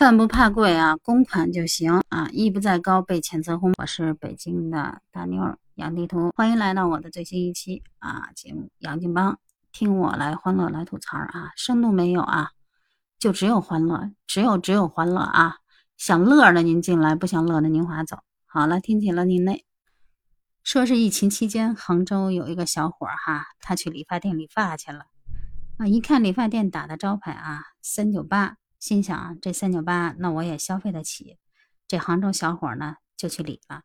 饭不怕贵啊，公款就行啊，艺不在高被谴责轰。我是北京的大妞儿杨地图，欢迎来到我的最新一期啊节目《杨金帮》，听我来欢乐来吐槽啊，深度没有啊，就只有欢乐，只有只有欢乐啊，想乐的您进来，不想乐的您划走。好了，听起了您那，说是疫情期间，杭州有一个小伙哈，他去理发店理发去了啊，一看理发店打的招牌啊，三九八。心想这三九八，那我也消费得起。这杭州小伙呢，就去理了。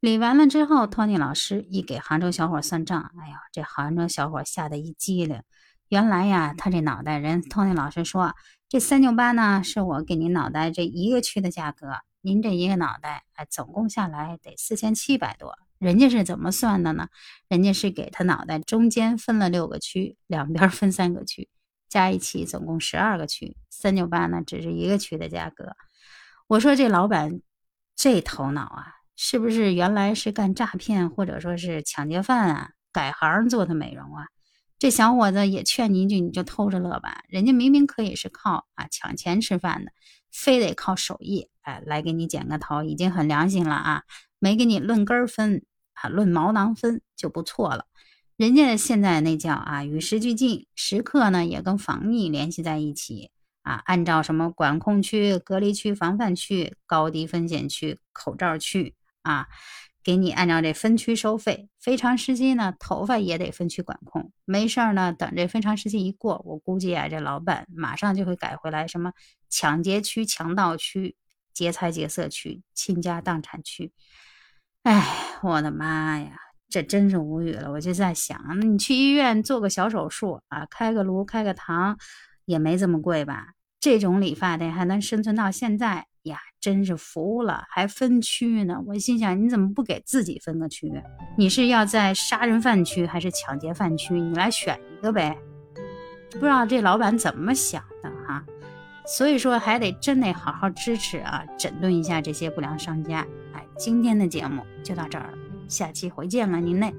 理完了之后，托尼老师一给杭州小伙算账，哎呦，这杭州小伙吓得一激灵。原来呀，他这脑袋人，托尼老师说，这三九八呢，是我给您脑袋这一个区的价格。您这一个脑袋，哎，总共下来得四千七百多。人家是怎么算的呢？人家是给他脑袋中间分了六个区，两边分三个区。加一起总共十二个区，三九八呢只是一个区的价格。我说这老板这头脑啊，是不是原来是干诈骗或者说是抢劫犯啊？改行做的美容啊？这小伙子也劝你一句，你就偷着乐吧。人家明明可以是靠啊抢钱吃饭的，非得靠手艺哎来给你剪个头，已经很良心了啊，没给你论根分啊，论毛囊分就不错了。人家现在那叫啊，与时俱进，时刻呢也跟防疫联系在一起啊，按照什么管控区、隔离区、防范区、高低风险区、口罩区啊，给你按照这分区收费。非常时期呢，头发也得分区管控。没事儿呢，等这非常时期一过，我估计啊，这老板马上就会改回来什么抢劫区、强盗区、劫财劫色区、倾家荡产区。哎，我的妈呀！这真是无语了，我就在想，那你去医院做个小手术啊，开个颅、开个膛，也没这么贵吧？这种理发店还能生存到现在呀，真是服了，还分区呢。我心想，你怎么不给自己分个区？你是要在杀人犯区还是抢劫犯区？你来选一个呗。不知道这老板怎么想的哈？所以说，还得真得好好支持啊，整顿一下这些不良商家。哎，今天的节目就到这儿。下期回见了，您嘞。